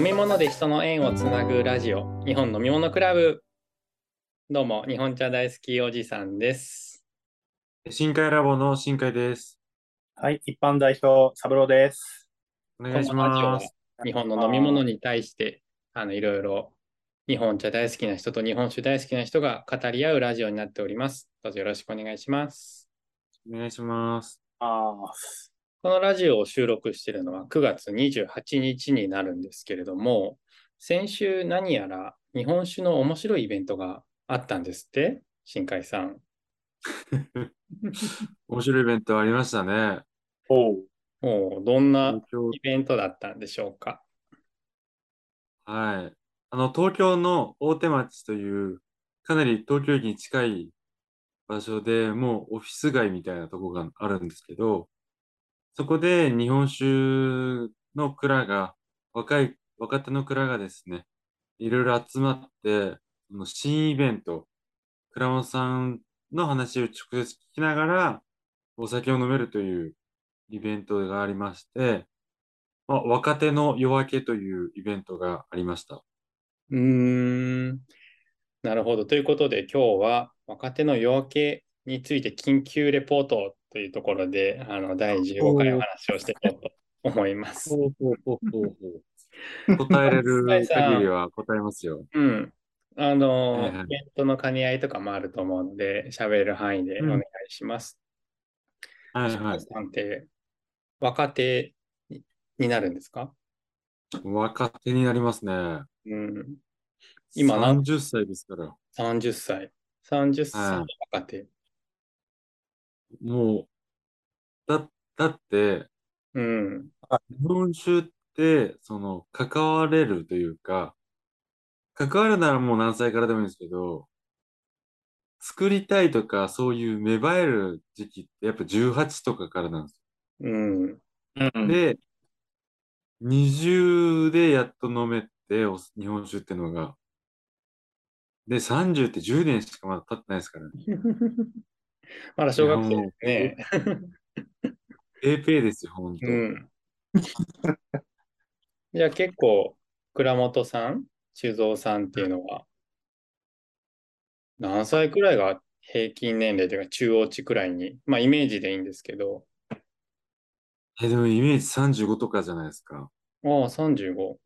飲み物で人の縁をつなぐラジオ、日本飲み物クラブ。どうも、日本茶大好きおじさんです。深海ラボの深海です。はい、一般代表、三郎です。お願いします。日本の飲み物に対して、あの、いろいろ、日本茶大好きな人と日本酒大好きな人が語り合うラジオになっております。どうぞよろしくお願いします。お願いします。あこのラジオを収録しているのは9月28日になるんですけれども、先週何やら日本酒の面白いイベントがあったんですって、新海さん。面白いイベントありましたね。おう。もうどんなイベントだったんでしょうか？はい。あの、東京の大手町という、かなり東京駅に近い場所でもうオフィス街みたいなとこがあるんですけど、そこで日本酒の蔵が、若い、若手の蔵がですね、いろいろ集まって、その新イベント、倉本さんの話を直接聞きながら、お酒を飲めるというイベントがありまして、まあ、若手の夜明けというイベントがありました。うーん、なるほど。ということで今日は若手の夜明けについて緊急レポートというところで、あの、第15回お話をしていこうと思います。答えれる 限りは答えますよ。うん。あの、はいはいイベントの兼ね合いとかもあると思うので、喋れる範囲でお願いします。はいはい。さんって若手にになるんですか？若手になりますね。うん。今何30歳ですから。30歳。30歳はいの若手。もう、だ、だって、うん。日本酒って、その、関われるというか、関わるならもう何歳からでもいいんですけど、作りたいとか、そういう芽生える時期って、やっぱ18とかからなんですうん。うん。よ。で、20でやっと飲めて、お日本酒ってのが。で、30って10年しかまだ経ってないですからね。まだ小学生ですね。ペーペーですよ、ほんと。うん。じゃあ結構、倉本さん、酒造さんっていうのは、何歳くらいが平均年齢というか中央値くらいに、まあイメージでいいんですけど、え、でもイメージ35とかじゃないですか。ああ、35。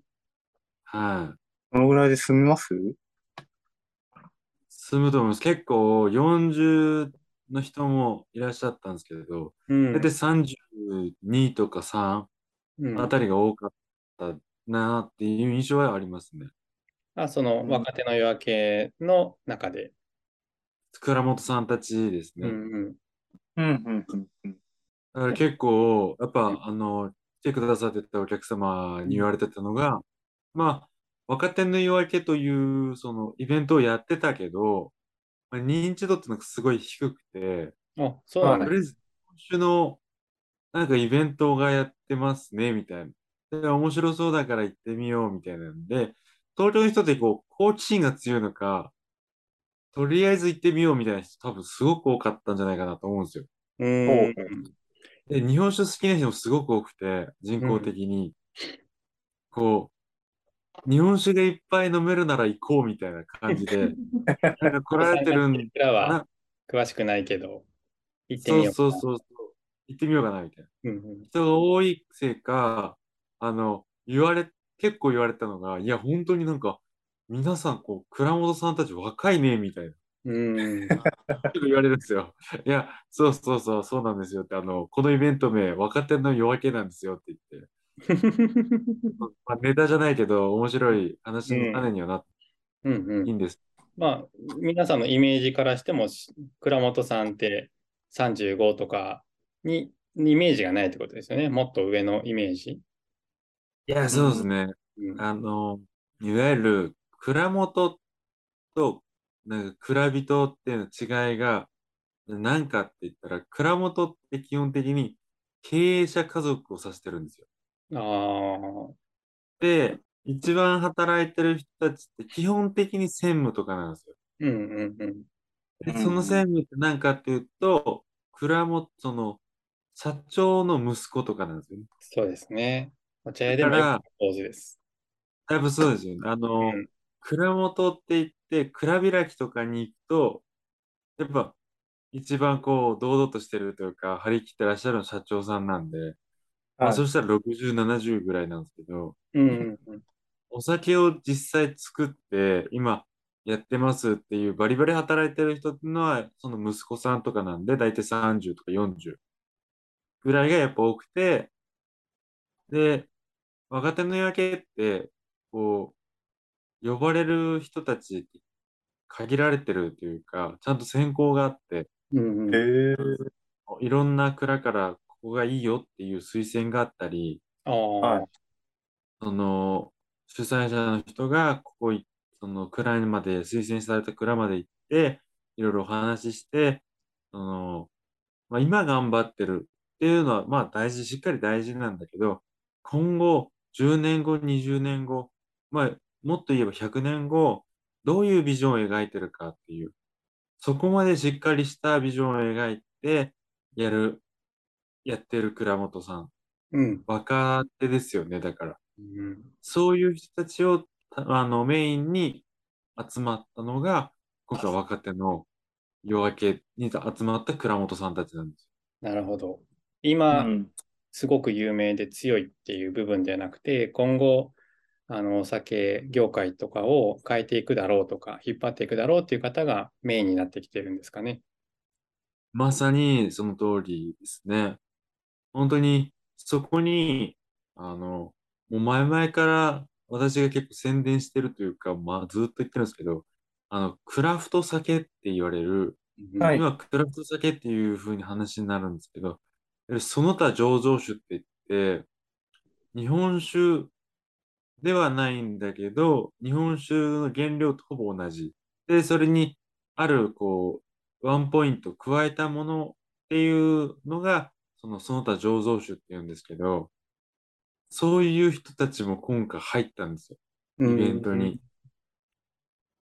はい。このぐらいで済みます？進むと思います。結構40の人もいらっしゃったんですけど、うん大体32とか3うんあたりが多かったなっていう印象はありますね。あ、その若手の夜明けの中で。倉本さんたちですね。うんうん。うん、うん、うんうん。だから結構、やっぱ、あの、来てくださってたお客様に言われてたのが、まあ、若手の夜明けという、その、イベントをやってたけど、まあ認知度っていうのがすごい低くて、あ、そうなんだとりあえず、今週の、なんかイベントがやってますね、みたいな。で、面白そうだから行ってみよう、みたいなんで、東京の人ってこう、好奇心が強いのか、とりあえず行ってみようみたいな人多分すごく多かったんじゃないかなと思うんですよ。うん。で、日本酒好きな人もすごく多くて、人口的に。こう、日本酒がいっぱい飲めるなら行こうみたいな感じで、なんか来られてるん僕らはな。詳しくないけど、行ってみそうようかな。そうそうそう。行ってみようかな、みたいな。うんうん人が多いせいか、あの、言われ、結構言われたのが、いや、本当になんか、皆さん、こう、倉本さんたち若いね、みたいな。うん。結構言われるんですよ。いや、そうそうそう、そうなんですよって、あの、このイベント名、若手の夜明けなんですよって言って、まあ、ネタじゃないけど、面白い話の種にはなってうんうんいいんです。まあ、皆さんのイメージからしても、し倉本さんって35とかにイメージがないってことですよね。もっと上のイメージ。いや、そうですね。うんあの、いわゆる、蔵元と、なんか、蔵人っていうの違いが、何かって言ったら、蔵元って基本的に経営者家族を指してるんですよ。ああ、で、一番働いてる人たちって基本的に専務とかなんですよ。うんうんうん。で、うんその専務って何かっていうと、蔵元、その、社長の息子とかなんですよね。そうですね。お茶屋でもだからよく上手です。やっぱそうですよね。あの、うん蔵元って言って、蔵開きとかに行くと、やっぱ一番こう、堂々としてるというか、張り切ってらっしゃるの社長さんなんで、まあ、はいそしたら60、70ぐらいなんですけど、うんうんうん。お酒を実際作って、今やってますっていうバリバリ働いてる人っていうのは、その息子さんとかなんで、大体30とか40ぐらいがやっぱ多くて、で、若手の夜明けって、こう、呼ばれる人たち限られてるというか、ちゃんと選考があって、うんうんへえ。いろんな蔵からここがいいよっていう推薦があったり、ああ、はい。その主催者の人がここい、その蔵まで推薦された蔵まで行って、いろいろお話しして、その、まあ、今頑張ってるっていうのは、まあ大事、しっかり大事なんだけど、今後、10年後、20年後、まあ、もっと言えば100年後、どういうビジョンを描いてるかっていう、そこまでしっかりしたビジョンを描いて、やる、やってる倉本さん。うん。若手ですよね、だから。うんそういう人たちをたあのメインに集まったのが、今回若手の夜明けに集まった倉本さんたちなんですなるほど。う今、ん。すごく有名で強いっていう部分ではなくて、今後、あの、お酒業界とかを変えていくだろうとか、引っ張っていくだろうっていう方がメインになってきてるんですかね。まさにその通りですね。本当にそこに、あの、もう前々から私が結構宣伝してるというか、まあずっと言ってるんですけど、あの、クラフト酒って言われる、はい今、クラフト酒っていう風に話になるんですけど、その他醸造酒って言って、日本酒ではないんだけど、日本酒の原料とほぼ同じ。で、それにある、こう、ワンポイント加えたものっていうのが、その、その他醸造酒っていうんですけど、そういう人たちも今回入ったんですよ。イベントに。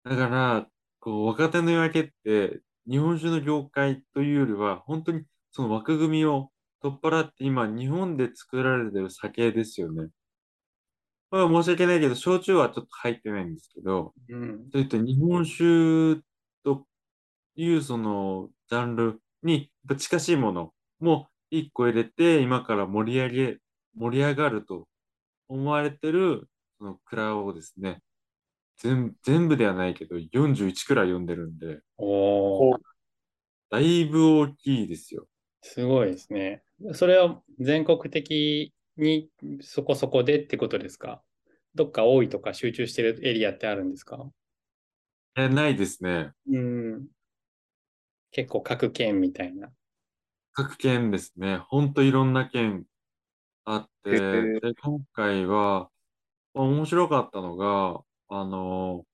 だから、こう、若手の夜明けって、日本酒の業界というよりは、本当にその枠組みを取っ払って、今、日本で作られてる酒ですよね。まあ、申し訳ないけど、焼酎はちょっと入ってないんですけど、うんそういった日本酒というそのジャンルに近しいものも一個入れて、今から盛り上げ、盛り上がると思われてるその蔵をですね、全全部ではないけど、41くらい読んでるんで、おー、だいぶ大きいですよ。すごいですね。それは全国的にそこそこでってことですか？どっか多いとか集中してるエリアってあるんですか？え、ないですね。うん。結構各県みたいな。各県ですね。ほんといろんな県あって、へえで、今回は、まあ面白かったのが、あの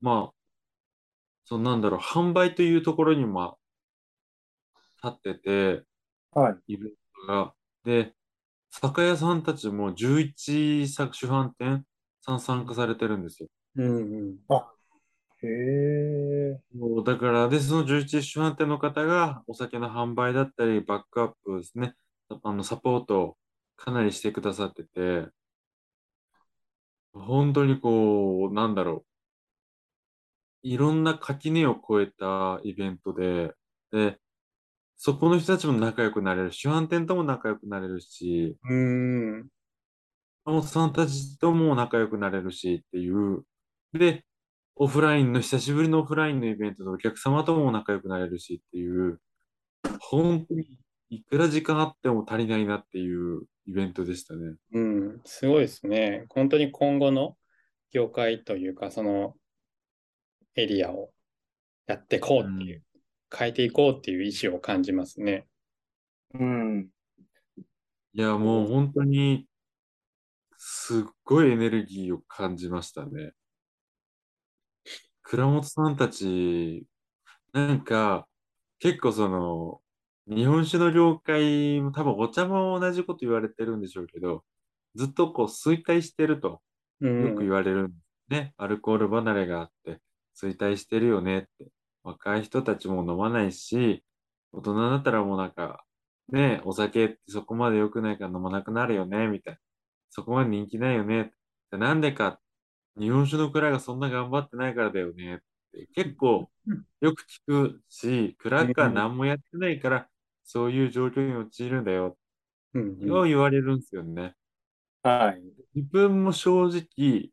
まあ、そのなんだろう、販売というところにも立ってて、はい。イベントが。で、酒屋さんたちも11作主販店さん参加されてるんですよ。うんうん。へえ。もうだから、で、その11主販店の方がお酒の販売だったり、バックアップですね、あの、サポートをかなりしてくださってて、本当にこう、なんだろう、いろんな垣根を越えたイベントで、で、そこの人たちも仲良くなれるし、主販店とも仲良くなれるし、うん。山本さんたちとも仲良くなれるしっていう。で、オフラインの、久しぶりのオフラインのイベントでお客様とも仲良くなれるしっていう、本当にいくら時間あっても足りないなっていうイベントでしたね。うん。すごいですね。本当に今後の業界というか、そのエリアをやっていこうっていう、変えていこうっていう意思を感じますね。うん。いや、もう本当に、すっごいエネルギーを感じましたね。倉本さんたち、なんか、結構その、日本酒の業界も多分お茶も同じこと言われてるんでしょうけど、ずっとこう衰退してるとうん。よく言われるんですね。アルコール離れがあって、衰退してるよねって。若い人たちも飲まないし、大人だったらもうなんか、ね、お酒ってそこまで良くないから飲まなくなるよね、みたいな。そこまで人気ないよね。でなんでかっ日本酒の蔵がそんな頑張ってないからだよねって結構よく聞くし、蔵が何もやってないからそういう状況に陥るんだよ。うんうんよう言われるんですよね。はい。自分も正直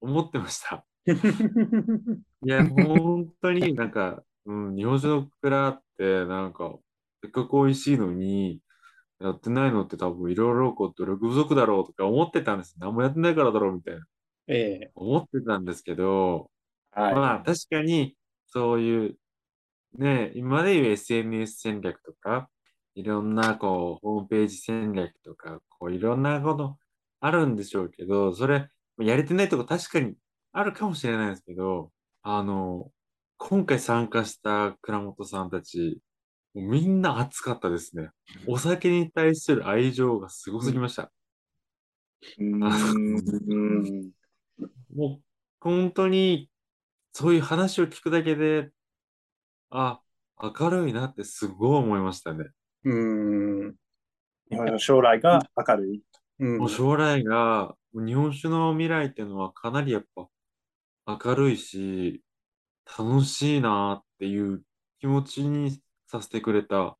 思ってました。いや、本当になんか、うん、日本酒の蔵ってなんか、せっかく美味しいのに、やってないのって多分いろいろこう努力不足だろうとか思ってたんです。何もやってないからだろうみたいな。ええ。思ってたんですけど、はい。まあ確かにそういう、ね、今でいう SNS 戦略とか、いろんなこう、ホームページ戦略とか、こういろんなことあるんでしょうけど、それ、やれてないとこ確かにあるかもしれないですけど、あの、今回参加した倉本さんたち、もうみんな熱かったですね。お酒に対する愛情がすごすぎました。うーん。もう本当にそういう話を聞くだけで、あ、明るいなってすごい思いましたね。うーん。日本の将来が明るい。うんもう将来が、日本酒の未来っていうのはかなりやっぱ明るいし、楽しいなっていう気持ちにさせてくれた、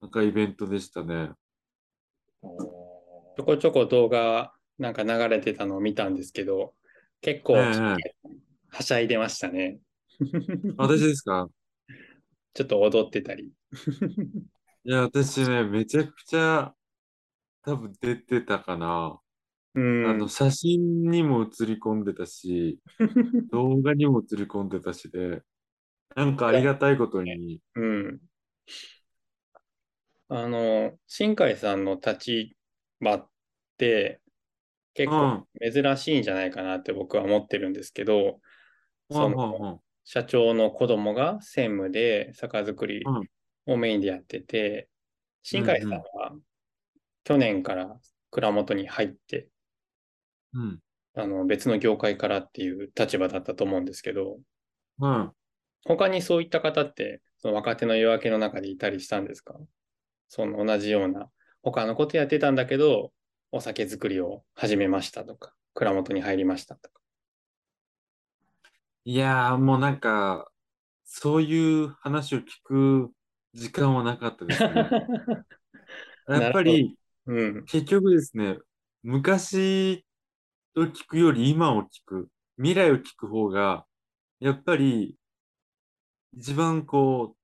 なんかイベントでしたね。ちょこちょこ動画なんか流れてたのを見たんですけど、結構えはしゃいでましたね。私ですか？ちょっと踊ってたり。いや、私ね、めちゃくちゃ多分出てたかな。うん。あの、写真にも映り込んでたし、動画にも映り込んでたしで、なんかありがたいことに、うん。あの、新海さんの立場って結構珍しいんじゃないかなって僕は思ってるんですけど、そのの、社長の子供が専務で酒造りうん。をメインでやってて、新海さんは去年から蔵元に入って、うん、あの別の業界からっていう立場だったと思うんですけど、うん。他にそういった方って、その若手の夜明けの中でいたりしたんですか？その同じような、他のことやってたんだけど、お酒作りを始めましたとか、蔵元に入りましたとか。いやー、もうなんか、そういう話を聞く時間はなかったですね。やっぱり、うん。結局ですね、昔を聞くより今を聞く、未来を聞く方が、やっぱり、一番こ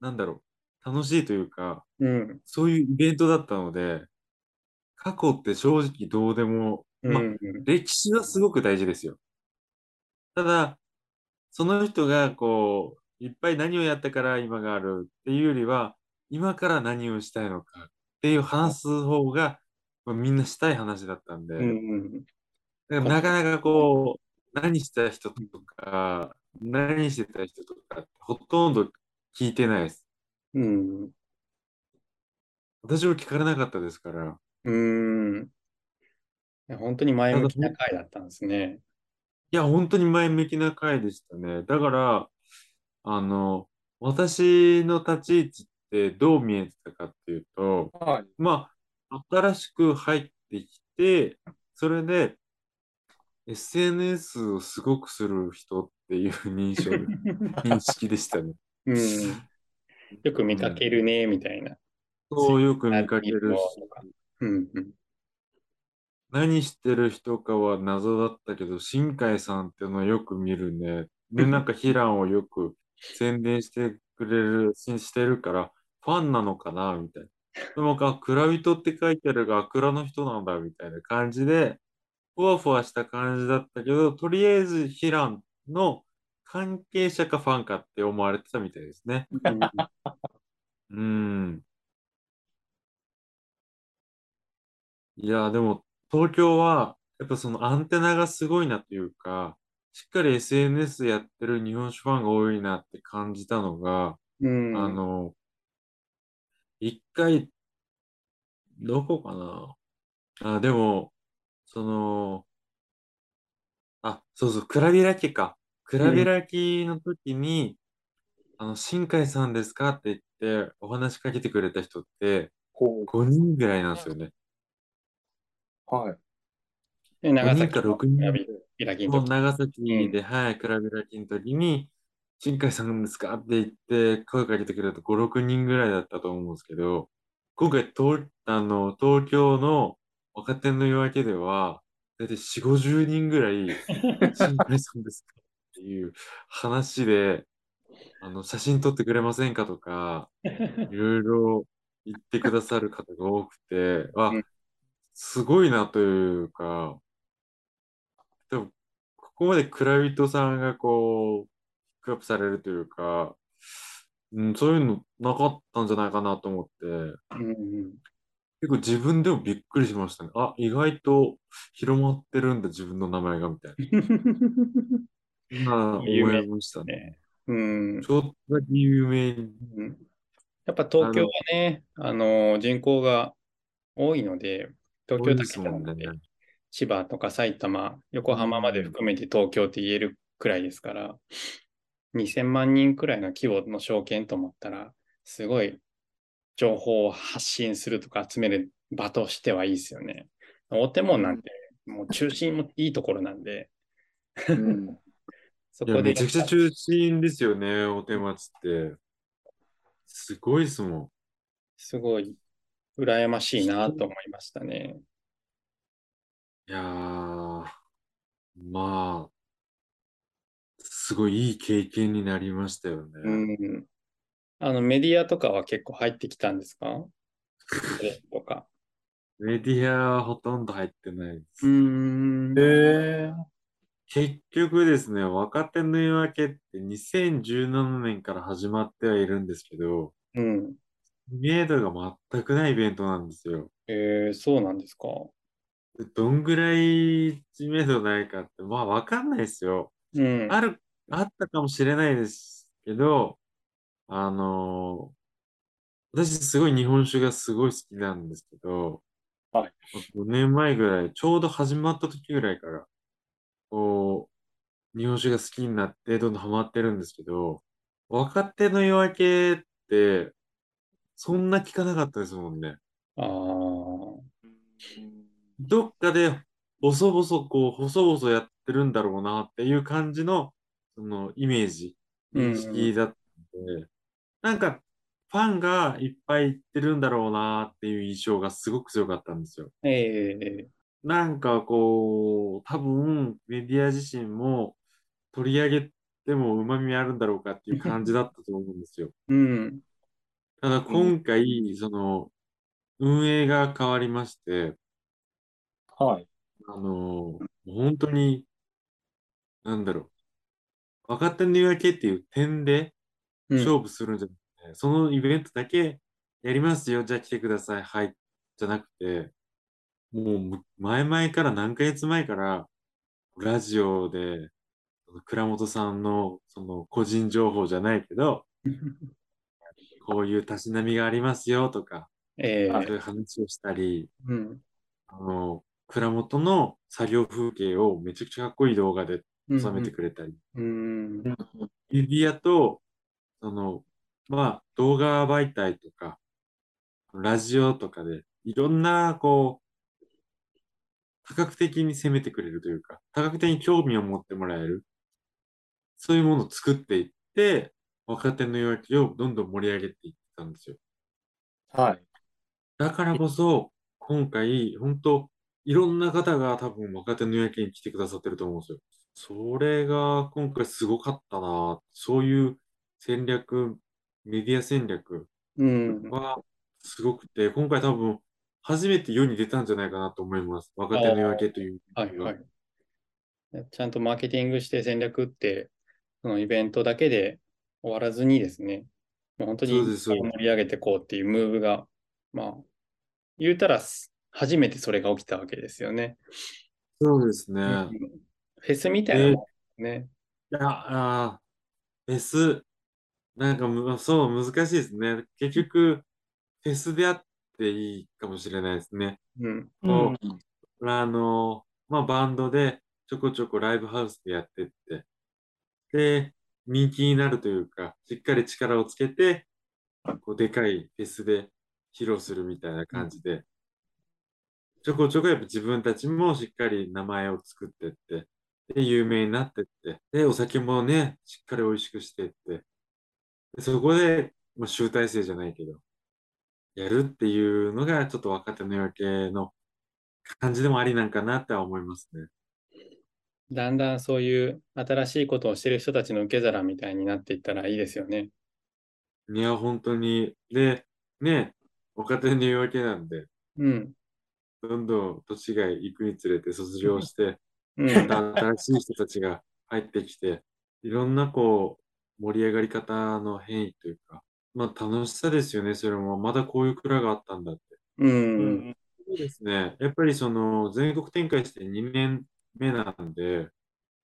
う、なんだろう、楽しいというか、うん。そういうイベントだったので、過去って正直どうでも、まあ、うん。歴史はすごく大事ですよ。ただ、その人がこう、いっぱい何をやったから今があるっていうよりは、今から何をしたいのかっていう話す方が、まあみんなしたい話だったんで、うん。だからなかなかこう、何した人とか、何してた人とかほとんど聞いてないです。うん。私も聞かれなかったですから。うん。いや本当に前向きな回だったんですね。いや、本当に前向きな回でしたね。だから、あの、私の立ち位置ってどう見えてたかっていうと、はい。まあ、新しく入ってきて、それで SNS をすごくする人っていう 認証、認識でしたね。うん。よく見かけるね、みたいな。そうよく見かけるし、うん。うん。何してる人かは謎だったけど、新海さんっていうのはよく見るね。で、なんかヒランをよく宣伝してくれる、ししてるから、ファンなのかなみたいな。でも、あ、蔵人って書いてあるが、蔵の人なんだ、みたいな感じで、ふわふわした感じだったけど、とりあえずヒランの関係者かファンかって思われてたみたいですね。うん。いや、でも、東京は、やっぱそのアンテナがすごいなというか、しっかり SNS やってる日本酒ファンが多いなって感じたのが、うん。あの、一回、どこかな？あ、でも、その、あ、そうそう、蔵開きか。蔵開きの時に、あの、新海さんですかって言って、お話しかけてくれた人って、ほう。5人ぐらいなんですよね。はい。で長5人崎のか6人選びイラキンと。もう長崎で、はい、クラブラキの時に、新海さんですかって言って声かけてくれた5、6人ぐらいだったと思うんですけど、今回東、あの、東京の若手の夜明けでは、だいたい4、50人ぐらい、新海さんですかっていう話で、あの、写真撮ってくれませんかとか、いろいろ言ってくださる方が多くて、あ うん、すごいなというか、でも、ここまで蔵人さんがこう、ピックアップされるというか、うん、そういうのなかったんじゃないかなと思って、うん結構自分でもびっくりしましたね。あ、意外と広まってるんだ、自分の名前が、みたいな。ま あ、思いましたね。ねうんちょっとだけ有名に。うんやっぱ東京はね、あの人口が多いので、東京だけじゃなくてね千葉とか埼玉、横浜まで含めて東京って言えるくらいですから、2000万人くらいの規模の証券と思ったら、すごい情報を発信するとか集める場としてはいいですよね。大手門なんて、もう中心もいいところなんで、そこでめちゃくちゃ中心ですよね、大手町って。すごいですもん。すごい羨ましいなと思いましたね。いやー、まあ、すごいいい経験になりましたよね。うん。あの、メディアとかは結構入ってきたんですか？とか。メディアはほとんど入ってないです。んえー、結局ですね、若手の夜明けって2017年から始まってはいるんですけど、うん。知名度が全くないイベントなんですよ。えー、そうなんですか？でどんぐらい知名度ないかって、まあわかんないですよ。うん。ある、あったかもしれないですけど、あのー私すごい日本酒がすごい好きなんですけど、はい5年前ぐらい、ちょうど始まった時ぐらいから、こう、日本酒が好きになって、どんどんハマってるんですけど、若手の夜明けって、そんな聞かなかったですもんね。ああ。どっかで、細々、こう、細々やってるんだろうなっていう感じの、その、イメージ、うん認識だったので、なんか、ファンがいっぱい行ってるんだろうなっていう印象がすごく強かったんですよ。ええなんかこう、多分メディア自身も取り上げても旨味あるんだろうかっていう感じだったと思うんですよ。うん。ただ今回、その、運営が変わりまして、はい。あの、本当に、なんだろう、若手の夜明けっていう点でうん。勝負するんじゃなくて、そのイベントだけやりますよ、じゃあ来てください、はい、じゃなくて、もうむ前々から何ヶ月前から、ラジオで、倉本さんのその個人情報じゃないけど、こういうたしなみがありますよとか、ええそういう話をしたり、うん。あの、蔵元の作業風景をめちゃくちゃかっこいい動画で収めてくれたり、うん。メディアと、その、まあ、動画媒体とか、ラジオとかで、いろんな、こう、多角的に攻めてくれるというか、多角的に興味を持ってもらえる、そういうものを作っていって、若手の夜明けをどんどん盛り上げていったんですよ。はい。だからこそ、今回、本当いろんな方が多分若手の夜明けに来てくださってると思うんですよ。それが今回すごかったな。そういう戦略、メディア戦略うん。はすごくて、今回多分初めて世に出たんじゃないかなと思います。若手の夜明けという。はいはい。ちゃんとマーケティングして戦略って、そのイベントだけで終わらずにですね、もう本当に盛り上げていこうっていうムーブが、まあ、言うたらす初めてそれが起きたわけですよね。そうですね。うんフェスみたいなもんね。いや、あーフェス、なんかむ、そう、難しいですね。結局、フェスであっていいかもしれないですね。うん。こうあの、まあ、バンドでちょこちょこライブハウスでやってって、で、人気になるというか、しっかり力をつけて、こう、でかいフェスで披露するみたいな感じで、ちょこちょこやっぱ自分たちもしっかり名前を作ってって、で、有名になってって、で、お酒もね、しっかり美味しくしてって、でそこで、まあ、集大成じゃないけど、やるっていうのが、ちょっと若手の夜景の感じでもありなんかなっては思いますね。だんだんそういう新しいことをしてる人たちの受け皿みたいになっていったらいいですよね。いや、本当に。で、ね、若手の夜景なんで、うん。どんどん年が行くにつれて卒業して、うん。また新しい人たちが入ってきて、いろんなこう、盛り上がり方の変異というか、まあ楽しさですよね、それも。まだこういう蔵があったんだって。う。うんん。そうですね。やっぱりその、全国展開して2年目なんで、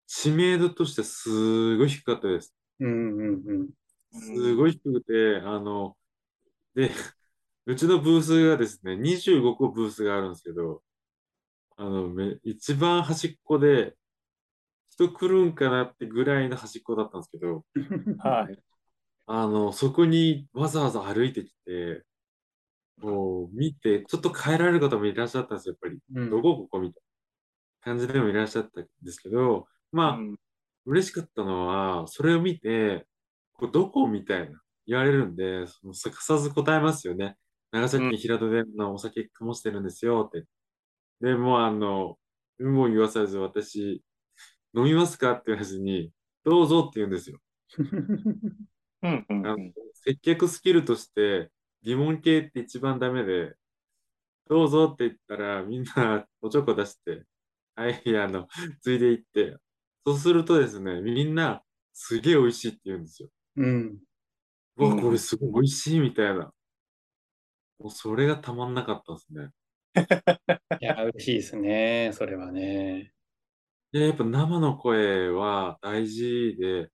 知名度としてすごい低かったです。うん。うん。うん。すごい低くて、あの、で、うちのブースがですね、25個ブースがあるんですけど、あの、め一番端っこで、人来るんかなってぐらいの端っこだったんですけど、はい。あの、そこにわざわざ歩いてきて、こう、見て、ちょっと帰られる方もいらっしゃったんですよ、やっぱり。うんどこここみたいな感じでもいらっしゃったんですけど、まあ、うん嬉しかったのは、それを見て、これどこみたいな言われるんで、そのすかさず答えますよね。長崎平戸でのお酒かもしてるんですよって。で、もうあの、有無を言わさず私、飲みますかって言わずに、どうぞって言うんですよ。うん。うん。あの接客スキルとして疑問形って一番ダメで、どうぞって言ったらみんなおちょこ出して、はい、あの、ついでいって、そうするとですね、みんなすげえ美味しいって言うんですよ。うん。うわ、うんこれすごい美味しいみたいな。もうそれがたまんなかったですね。いや、嬉しいですね。それはね。で、やっぱ生の声は大事で、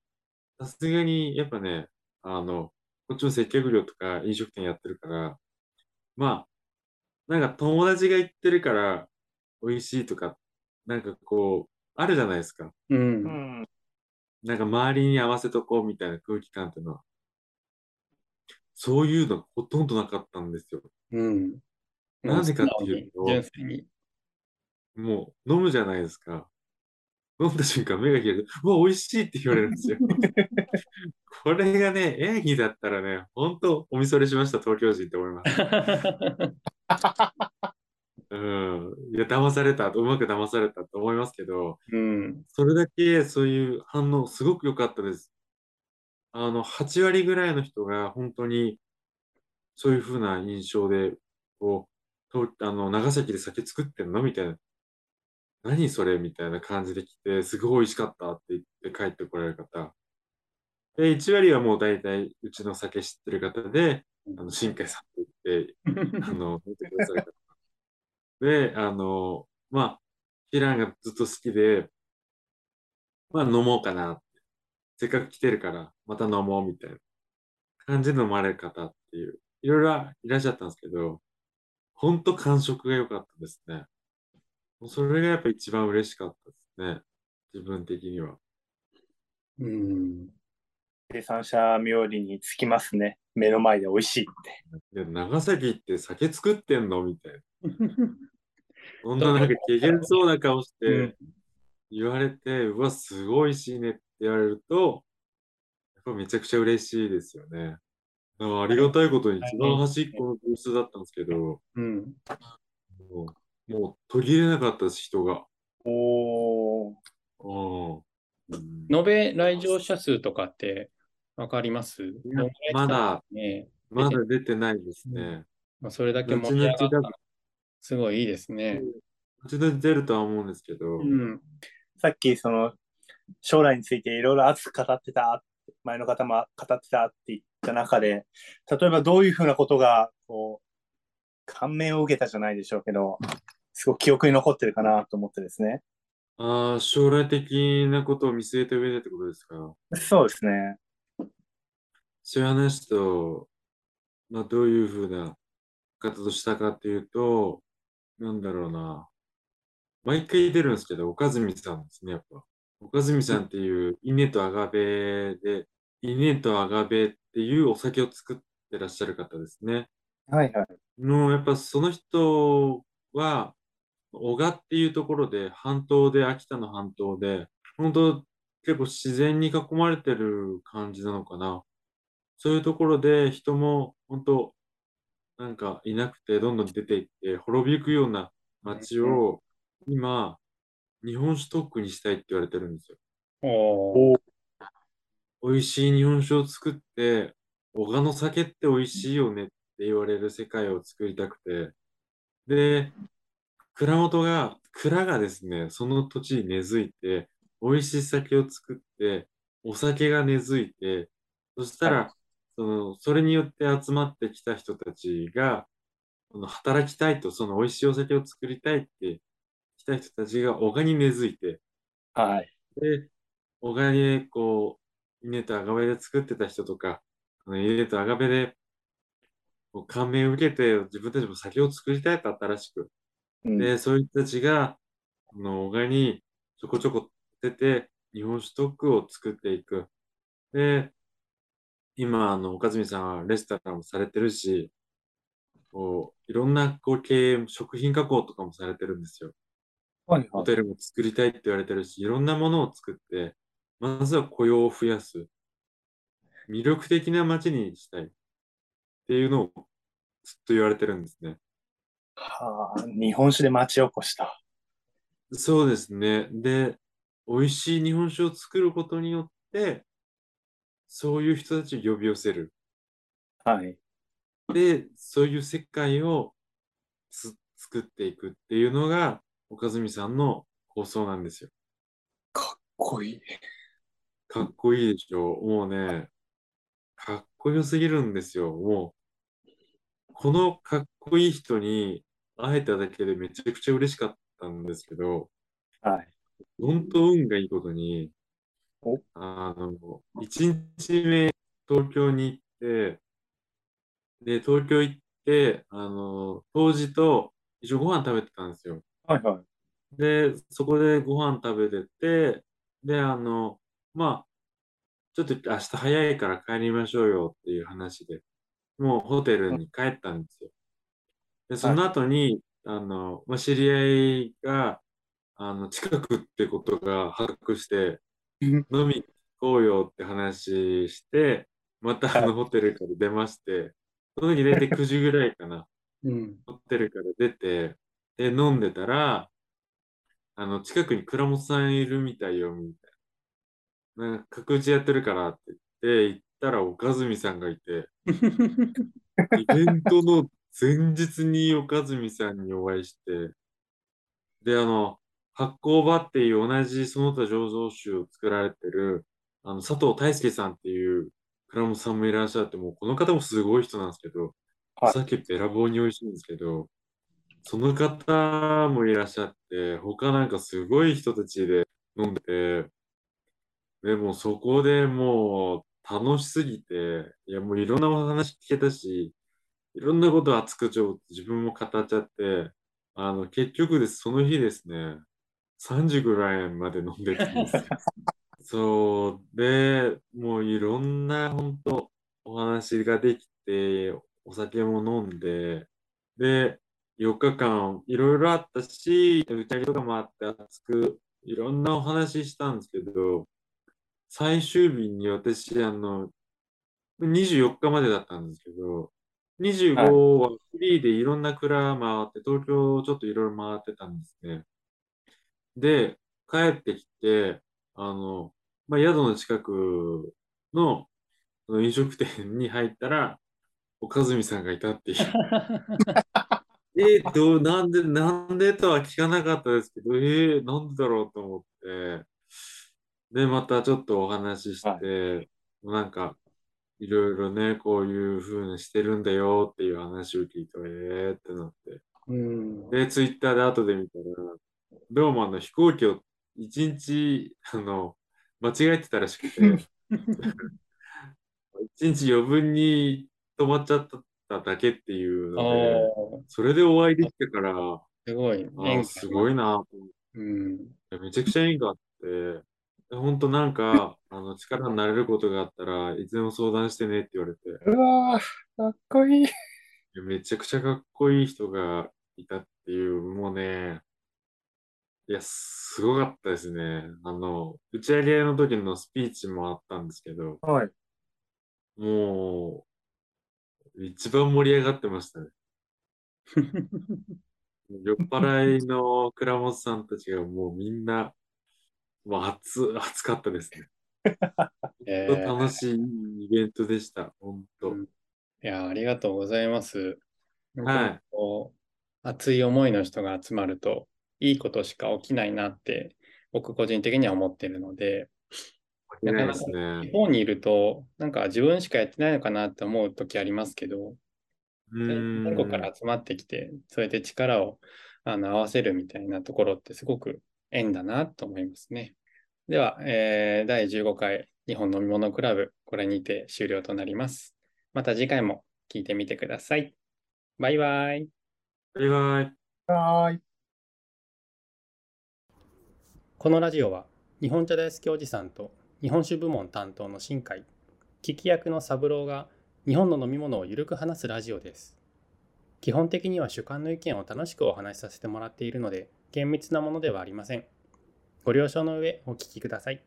さすがにやっぱね、あの、こっちも接客業とか飲食店やってるから、まあ、なんか友達が言ってるから美味しいとか、なんかこう、あるじゃないですか。う。うんん。なんか周りに合わせとこうみたいな空気感っていうのは。そういうのほとんどなかったんですよ。うん。なんでかっていうと。もう飲むじゃないですか。飲んだ瞬間目が開いて、うわ、美味しいって言われるんですよ。これがね、演技だったらね、本当おみそれしました、東京人って思います。うん。いや、騙された、うまく騙されたと思いますけど、うん。それだけそういう反応すごく良かったです。あの、8割ぐらいの人が本当にそういう風な印象で、こう、とあの、長崎で酒作ってんの？みたいな。何それ？みたいな感じで来て、すごい美味しかったって言って帰ってこられる方。で、1割はもう大体うちの酒知ってる方で、あの、新海さんって言って、あの、見てくださる方。で、あの、まあ、キランがずっと好きで、まあ飲もうかなって。せっかく来てるから、また飲もうみたいな感じで飲まれる方っていう、いろいろいらっしゃったんですけど、ほんと感触が良かったですね。それがやっぱ一番嬉しかったですね。自分的には。うん。生産者冥利につきますね。目の前で美味しいって。で長崎って酒作ってんのみたいな。そんななんかけげんそうな顔しうんて言われて、うわ、すごいしいねって言われると、やっぱめちゃくちゃ嬉しいですよね。だからありがたいことに一番端っこのブースだったんですけど、うん。もう、もう途切れなかったです、人が。おー。うん延べ来場者数とかってわかります？まだね。まだ出てないですね。まあ、それだけ後盛り上がったすごいいいですね。後々出るとは思うんですけど、うん。さっきその将来についていろいろ熱く語ってた、前の方も語ってたって言った中で、例えばどういうふうなことが、こう、感銘を受けたじゃないでしょうけど、すごく記憶に残ってるかなと思ってですね。ああ、将来的なことを見据えた上でってことですか？そうですね。そういう話と、まあ、どういうふうな方としたかっていうと、なんだろうな。毎回出るんですけど、岡住さんですね、やっぱ。岡住さんっていう、稲とアガベで、稲とアガベっていうお酒を作ってらっしゃる方ですね。はいはい。の、やっぱその人は、男鹿っていうところで、半島で、秋田の半島で、本当結構自然に囲まれてる感じなのかな。そういうところで人も本当なんかいなくてどんどん出ていって滅びゆくような街を今日本酒特区にしたいって言われてるんですよ。おー。美味しい日本酒を作って、小鹿の酒って美味しいよねって言われる世界を作りたくて、で、蔵元が、蔵がですね、その土地に根付いて、美味しい酒を作って、お酒が根付いて、そしたら、その、それによって集まってきた人たちが、働きたいと、その美味しいお酒を作りたいって来た人たちが小鹿に根付いて、はい。で、小川にこう、稲とアガベで作ってた人とか、あの稲とアガベで感銘を受けて自分たちも酒を作りたいと新しく。うんで、そういう人たちが、あの小川にちょこちょこ出て、日本酒特区を作っていく。で、今、あの、岡住さんはレストランもされてるし、こう、いろんなこう経営、食品加工とかもされてるんですよ。はいはい。ホテルも作りたいって言われてるし、いろんなものを作って、まずは雇用を増やす。魅力的な街にしたい。っていうのをずっと言われてるんですね。はあ、日本酒で町おこしだ。そうですね。で、美味しい日本酒を作ることによって、そういう人たちを呼び寄せる。はい。で、そういう世界をつ作っていくっていうのが、岡住さんの構想なんですよ。かっこいい。かっこいいでしょ。もうね、かっこよすぎるんですよ。もう、このかっこいい人に会えただけでめちゃくちゃ嬉しかったんですけど、はい。本当運がいいことにお、あの、1日目東京に行って、で、東京行って、あの、当時と一緒にご飯食べてたんですよ。はいはい。で、そこでご飯食べてて、で、あの、まあ、ちょっと明日早いから帰りましょうよっていう話で、もうホテルに帰ったんですよ。で、その後に、あの、まあ、知り合いが、あの、近くってことが発覚して、うん飲み行こうよって話して、またあはのホテルから出まして、その時大体9時ぐらいかな。うん。ホテルから出て、で、飲んでたら、あの、近くに倉本さんいるみたいよ、みたいな。なんか、角打ちやってるからって言って、行ったら岡住さんがいて、イベントの前日に岡住さんにお会いして、で、あの、発酵場っていう同じその他醸造酒を作られてる、あの、佐藤大輔さんっていう倉本さんもいらっしゃって、もうこの方もすごい人なんですけど、おはい。酒べらぼうに美味しいんですけど、その方もいらっしゃって、他なんかすごい人たちで飲んでて、でもそこでもう楽しすぎて、いやもういろんなお話聞けたし、いろんなこと熱くちょ自分も語っちゃって、あの、結局です、その日ですね、3時ぐらいまで飲んでたんですよ。そう、で、もういろんな本当お話ができて、お酒も飲んで、で、4日間いろいろあったし、打ち上げとかもあって熱くいろんなお話したんですけど、最終日に私、あの、24日までだったんですけど、25はフリーでいろんな蔵回って、東京をちょっといろいろ回ってたんですね。で、帰ってきて、あの、まあ、宿の近くの飲食店に入ったら、岡住さんがいたっていう。えー、どう、なんで、なんでとは聞かなかったですけど、えー、なんでだろうと思って、で、またちょっとお話しして、なんか、いろいろね、こういう風にしてるんだよっていう話を聞いて、えーってなって。うん。で、ツイッターで後で見たら、どうもあの飛行機を一日、あの、間違えてたらしくて、一日余分に止まっちゃっただけっていうので、それでお会いできたから、あすごい。ーすごいなうん。て、めちゃくちゃ縁があって、本当なんか、あの、力になれることがあったらいつでも相談してねって言われて、うわー、かっこいい。めちゃくちゃかっこいい人がいたっていう、もうね、いや、すごかったですね。あの、打ち上げの時のスピーチもあったんですけど、はい。もう、一番盛り上がってましたね。酔っ払いの倉本さんたちがもうみんな、もう熱、熱かったですね。え楽しいイベントでした。本当。うんいや、ありがとうございます。はい熱い思いの人が集まると、いいことしか起きないなって、僕個人的には思ってるので、ないですね日。本にいると、なんか自分しかやってないのかなって思う時ありますけど、う全ん。国から集まってきて、そうやって力をあの合わせるみたいなところってすごく縁だなと思いますね。では、えー第15回日本飲み物クラブ、これにて終了となります。また次回も聞いてみてください。バイバイ。バイバイ。はーい。このラジオは日本茶大好きおじさんと日本酒部門担当の新海聞き役の三郎が日本の飲み物をゆるく話すラジオです。基本的には主観の意見を楽しくお話しさせてもらっているので厳密なものではありません。ご了承の上お聞きください。